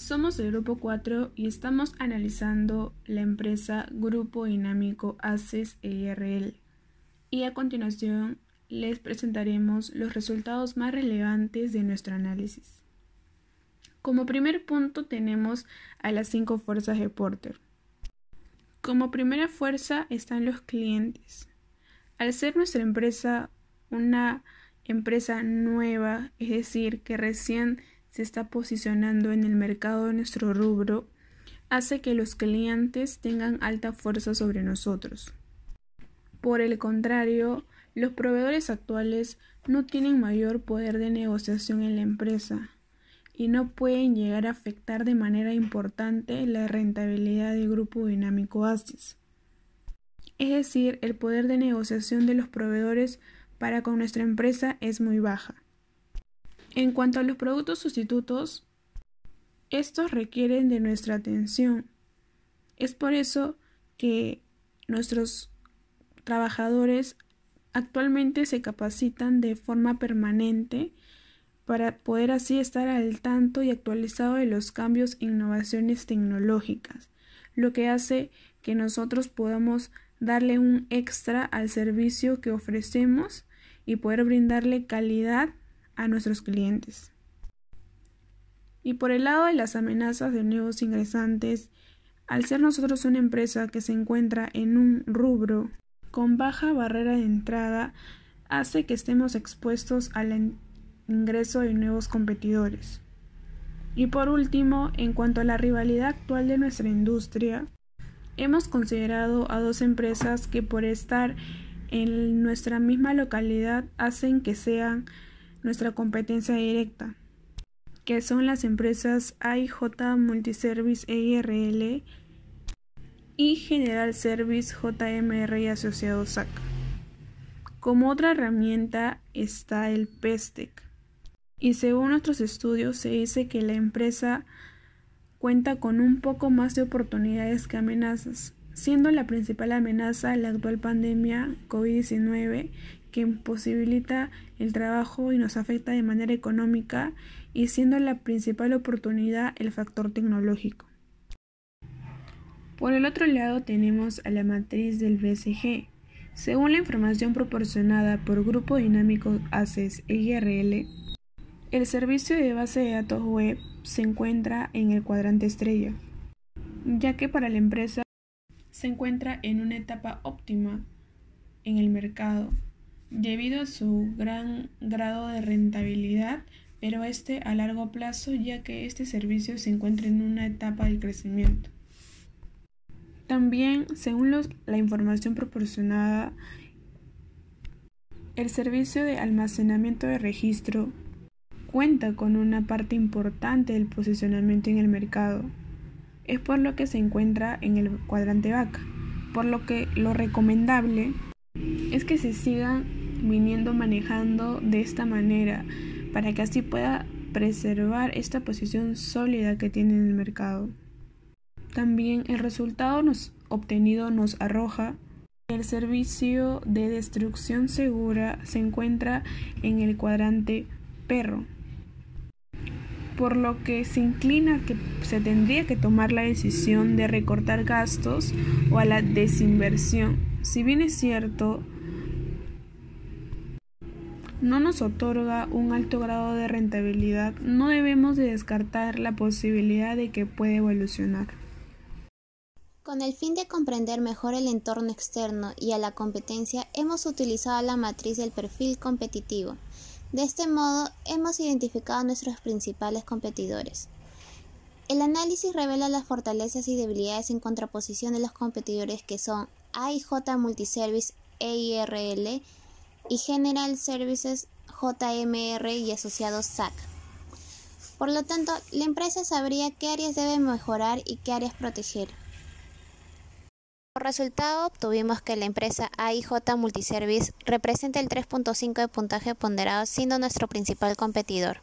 Somos el Grupo 4 y estamos analizando la empresa Grupo Dinámico ACES EIRL. Y a continuación les presentaremos los resultados más relevantes de nuestro análisis. Como primer punto tenemos a las cinco fuerzas de Porter. Como primera fuerza están los clientes. Al ser nuestra empresa una empresa nueva, es decir, que recién se está posicionando en el mercado de nuestro rubro, hace que los clientes tengan alta fuerza sobre nosotros. Por el contrario, los proveedores actuales no tienen mayor poder de negociación en la empresa y no pueden llegar a afectar de manera importante la rentabilidad del grupo dinámico ASIS. Es decir, el poder de negociación de los proveedores para con nuestra empresa es muy baja. En cuanto a los productos sustitutos, estos requieren de nuestra atención. Es por eso que nuestros trabajadores actualmente se capacitan de forma permanente para poder así estar al tanto y actualizado de los cambios e innovaciones tecnológicas, lo que hace que nosotros podamos darle un extra al servicio que ofrecemos y poder brindarle calidad a nuestros clientes. Y por el lado de las amenazas de nuevos ingresantes, al ser nosotros una empresa que se encuentra en un rubro con baja barrera de entrada, hace que estemos expuestos al ingreso de nuevos competidores. Y por último, en cuanto a la rivalidad actual de nuestra industria, hemos considerado a dos empresas que por estar en nuestra misma localidad hacen que sean nuestra competencia directa, que son las empresas AIJ Multiservice EIRL y General Service JMR y Asociados SAC. Como otra herramienta está el PESTEC. Y según nuestros estudios se dice que la empresa cuenta con un poco más de oportunidades que amenazas, siendo la principal amenaza la actual pandemia COVID-19 que imposibilita el trabajo y nos afecta de manera económica y siendo la principal oportunidad el factor tecnológico. Por el otro lado tenemos a la matriz del BCG. Según la información proporcionada por Grupo Dinámico ACES e IRL, el servicio de base de datos web se encuentra en el cuadrante estrella, ya que para la empresa se encuentra en una etapa óptima en el mercado debido a su gran grado de rentabilidad, pero este a largo plazo ya que este servicio se encuentra en una etapa de crecimiento. También, según la información proporcionada, el servicio de almacenamiento de registro cuenta con una parte importante del posicionamiento en el mercado. Es por lo que se encuentra en el cuadrante vaca, por lo que lo recomendable es que se sigan viniendo manejando de esta manera para que así pueda preservar esta posición sólida que tiene en el mercado. También el resultado nos, obtenido nos arroja que el servicio de destrucción segura se encuentra en el cuadrante perro, por lo que se inclina que se tendría que tomar la decisión de recortar gastos o a la desinversión. Si bien es cierto, no nos otorga un alto grado de rentabilidad, no debemos de descartar la posibilidad de que pueda evolucionar. Con el fin de comprender mejor el entorno externo y a la competencia, hemos utilizado la matriz del perfil competitivo. De este modo, hemos identificado a nuestros principales competidores. El análisis revela las fortalezas y debilidades en contraposición de los competidores que son AIJ Multiservice EIRL y General Services JMR y asociados SAC. Por lo tanto, la empresa sabría qué áreas debe mejorar y qué áreas proteger. Por resultado, obtuvimos que la empresa AIJ Multiservice representa el 3.5 de puntaje ponderado, siendo nuestro principal competidor.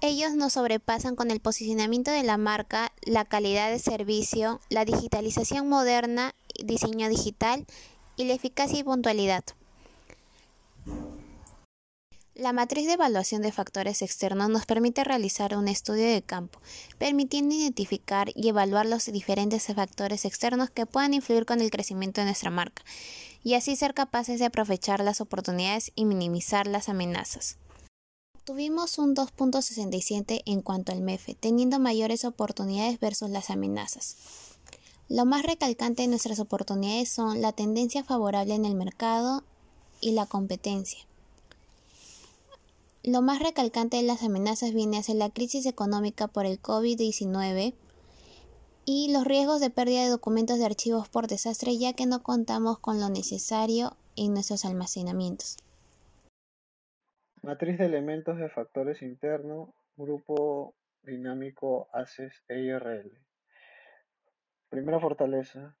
Ellos nos sobrepasan con el posicionamiento de la marca, la calidad de servicio, la digitalización moderna, diseño digital y la eficacia y puntualidad. La matriz de evaluación de factores externos nos permite realizar un estudio de campo, permitiendo identificar y evaluar los diferentes factores externos que puedan influir con el crecimiento de nuestra marca, y así ser capaces de aprovechar las oportunidades y minimizar las amenazas. Tuvimos un 2.67 en cuanto al MEFE, teniendo mayores oportunidades versus las amenazas. Lo más recalcante de nuestras oportunidades son la tendencia favorable en el mercado y la competencia. Lo más recalcante de las amenazas viene a ser la crisis económica por el COVID-19 y los riesgos de pérdida de documentos de archivos por desastre ya que no contamos con lo necesario en nuestros almacenamientos. Matriz de elementos de factores internos, grupo dinámico ACES EIRL. Primera fortaleza.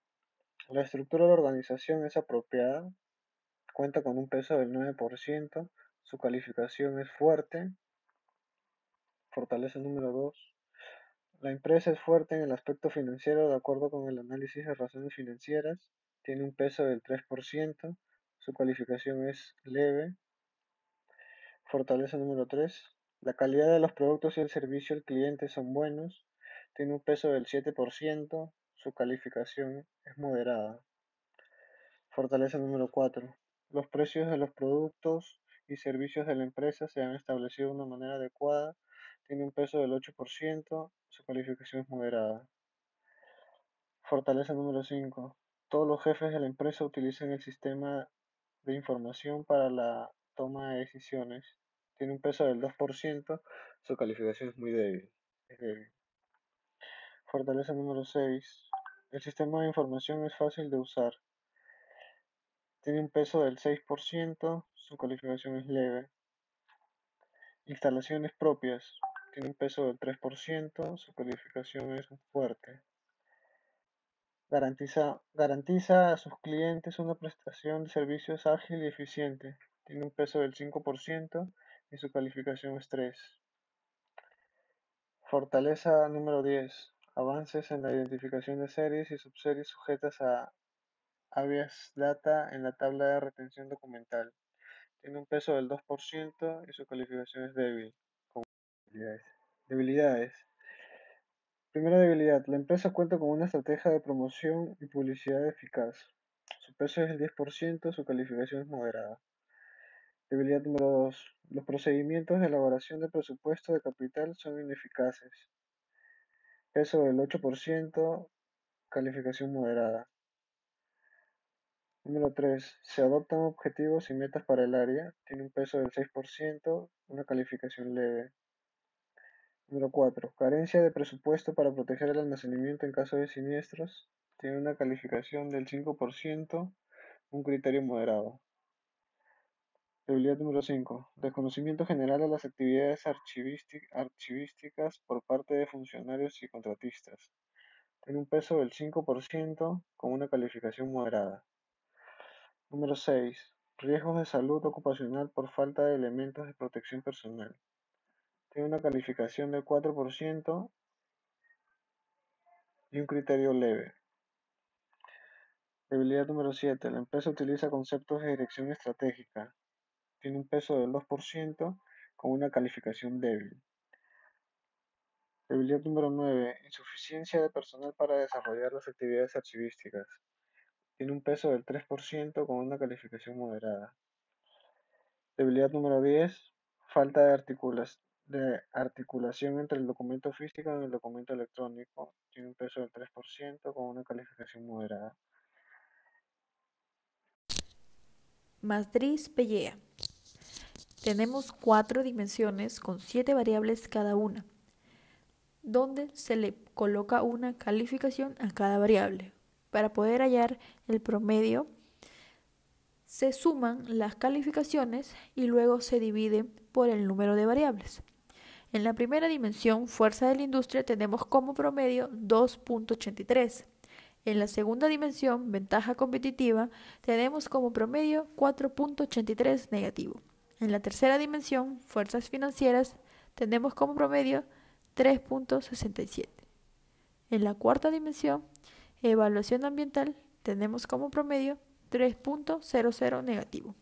La estructura de organización es apropiada, cuenta con un peso del 9%, su calificación es fuerte. Fortaleza número 2. La empresa es fuerte en el aspecto financiero de acuerdo con el análisis de razones financieras. Tiene un peso del 3%. Su calificación es leve. Fortaleza número 3. La calidad de los productos y el servicio al cliente son buenos. Tiene un peso del 7%. Su calificación es moderada. Fortaleza número 4. Los precios de los productos y servicios de la empresa se han establecido de una manera adecuada, tiene un peso del 8%, su calificación es moderada. Fortaleza número 5. Todos los jefes de la empresa utilizan el sistema de información para la toma de decisiones. Tiene un peso del 2%, su calificación es muy débil. Fortaleza número 6. El sistema de información es fácil de usar. Tiene un peso del 6%, su calificación es leve. Instalaciones propias. Tiene un peso del 3%, su calificación es fuerte. Garantiza, garantiza a sus clientes una prestación de servicios ágil y eficiente. Tiene un peso del 5% y su calificación es 3. Fortaleza número 10. Avances en la identificación de series y subseries sujetas a habeas data en la tabla de retención documental. Tiene un peso del 2% y su calificación es débil. debilidades. Primera debilidad. La empresa cuenta con una estrategia de promoción y publicidad eficaz. Su peso es el 10%, su calificación es moderada. Debilidad número 2. Los procedimientos de elaboración de presupuesto de capital son ineficaces. Peso del 8%, calificación moderada. Número 3. Se adoptan objetivos y metas para el área. Tiene un peso del 6%, una calificación leve. Número 4. Carencia de presupuesto para proteger el almacenamiento en caso de siniestros. Tiene una calificación del 5%, un criterio moderado. Debilidad número 5. Desconocimiento general de las actividades archivísticas por parte de funcionarios y contratistas. Tiene un peso del 5% con una calificación moderada. Número 6. Riesgos de salud ocupacional por falta de elementos de protección personal. Tiene una calificación del 4% y un criterio leve. Debilidad número 7. La empresa utiliza conceptos de dirección estratégica. Tiene un peso del 2% con una calificación débil. Debilidad número 9. Insuficiencia de personal para desarrollar las actividades archivísticas. Tiene un peso del 3% con una calificación moderada. Debilidad número 10. Falta de, articulación entre el documento físico y el documento electrónico. Tiene un peso del 3% con una calificación moderada. Matriz Pellea. Tenemos cuatro dimensiones con siete variables cada una, donde se le coloca una calificación a cada variable. Para poder hallar el promedio, se suman las calificaciones y luego se divide por el número de variables. En la primera dimensión, fuerza de la industria, tenemos como promedio 2.83. En la segunda dimensión, ventaja competitiva, tenemos como promedio 4.83 negativo. En la tercera dimensión, fuerzas financieras, tenemos como promedio 3.67. En la cuarta dimensión, Evaluación ambiental tenemos como promedio 3.00 negativo.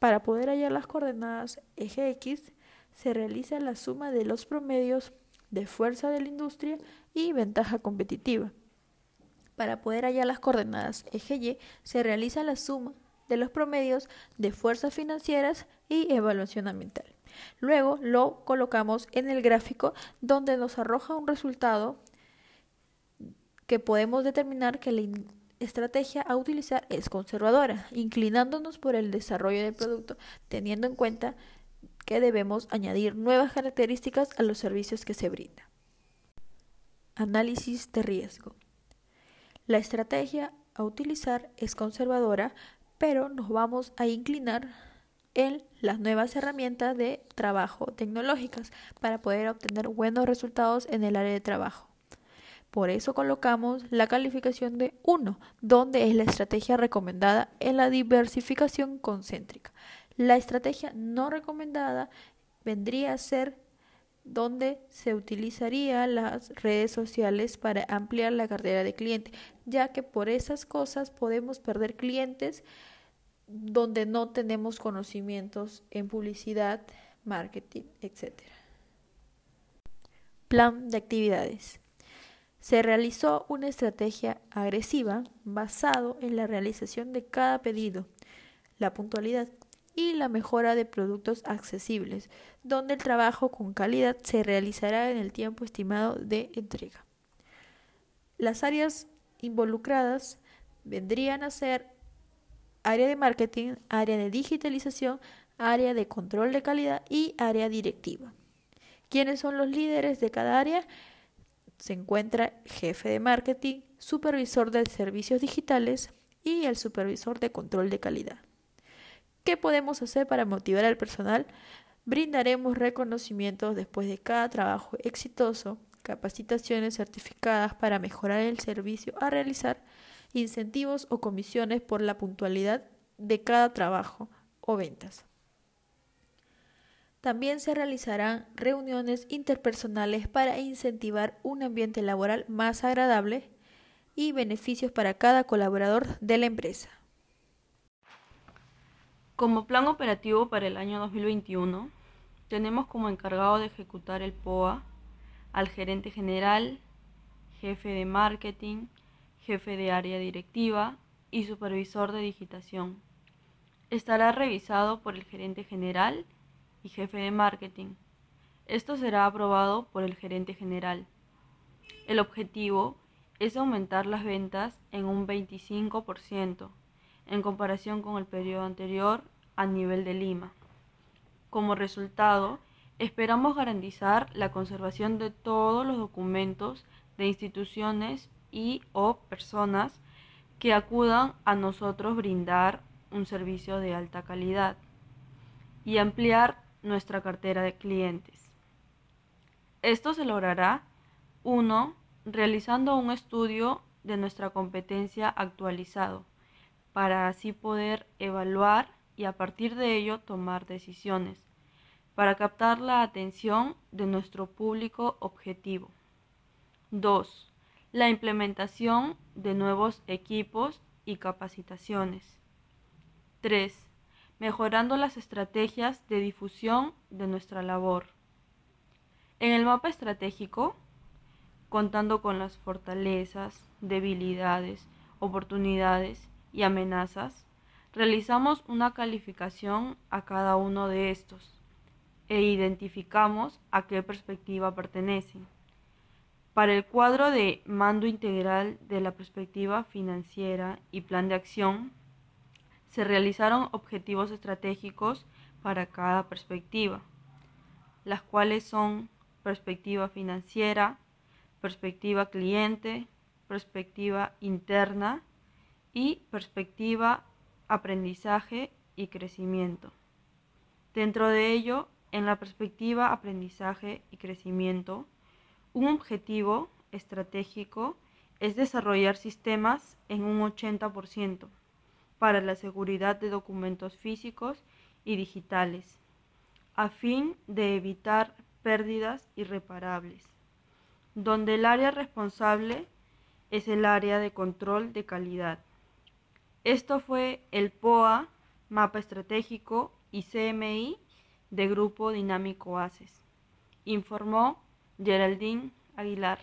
Para poder hallar las coordenadas eje X, se realiza la suma de los promedios de fuerza de la industria y ventaja competitiva. Para poder hallar las coordenadas eje Y, se realiza la suma de los promedios de fuerzas financieras y evaluación ambiental. Luego lo colocamos en el gráfico donde nos arroja un resultado que podemos determinar que la estrategia a utilizar es conservadora, inclinándonos por el desarrollo del producto, teniendo en cuenta que debemos añadir nuevas características a los servicios que se brindan. Análisis de riesgo. La estrategia a utilizar es conservadora, pero nos vamos a inclinar en las nuevas herramientas de trabajo tecnológicas para poder obtener buenos resultados en el área de trabajo. Por eso colocamos la calificación de 1, donde es la estrategia recomendada en la diversificación concéntrica. La estrategia no recomendada vendría a ser donde se utilizaría las redes sociales para ampliar la cartera de cliente, ya que por esas cosas podemos perder clientes donde no tenemos conocimientos en publicidad, marketing, etc. Plan de actividades. Se realizó una estrategia agresiva basado en la realización de cada pedido, la puntualidad y la mejora de productos accesibles, donde el trabajo con calidad se realizará en el tiempo estimado de entrega. Las áreas involucradas vendrían a ser área de marketing, área de digitalización, área de control de calidad y área directiva. ¿Quiénes son los líderes de cada área? Se encuentra jefe de marketing, supervisor de servicios digitales y el supervisor de control de calidad. ¿Qué podemos hacer para motivar al personal? Brindaremos reconocimientos después de cada trabajo exitoso, capacitaciones certificadas para mejorar el servicio a realizar, incentivos o comisiones por la puntualidad de cada trabajo o ventas. También se realizarán reuniones interpersonales para incentivar un ambiente laboral más agradable y beneficios para cada colaborador de la empresa. Como plan operativo para el año 2021, tenemos como encargado de ejecutar el POA al gerente general, jefe de marketing, jefe de área directiva y supervisor de digitación. Estará revisado por el gerente general y jefe de marketing. Esto será aprobado por el gerente general. El objetivo es aumentar las ventas en un 25% en comparación con el periodo anterior a nivel de Lima. Como resultado, esperamos garantizar la conservación de todos los documentos de instituciones y o personas que acudan a nosotros brindar un servicio de alta calidad y ampliar nuestra cartera de clientes. Esto se logrará, uno, realizando un estudio de nuestra competencia actualizado, para así poder evaluar y a partir de ello tomar decisiones, para captar la atención de nuestro público objetivo. 2. La implementación de nuevos equipos y capacitaciones. 3 mejorando las estrategias de difusión de nuestra labor. En el mapa estratégico, contando con las fortalezas, debilidades, oportunidades y amenazas, realizamos una calificación a cada uno de estos e identificamos a qué perspectiva pertenecen. Para el cuadro de mando integral de la perspectiva financiera y plan de acción, se realizaron objetivos estratégicos para cada perspectiva, las cuales son perspectiva financiera, perspectiva cliente, perspectiva interna y perspectiva aprendizaje y crecimiento. Dentro de ello, en la perspectiva aprendizaje y crecimiento, un objetivo estratégico es desarrollar sistemas en un 80%, para la seguridad de documentos físicos y digitales, a fin de evitar pérdidas irreparables, donde el área responsable es el área de control de calidad. Esto fue el POA Mapa Estratégico y CMI de Grupo Dinámico ACES. Informó Geraldine Aguilar.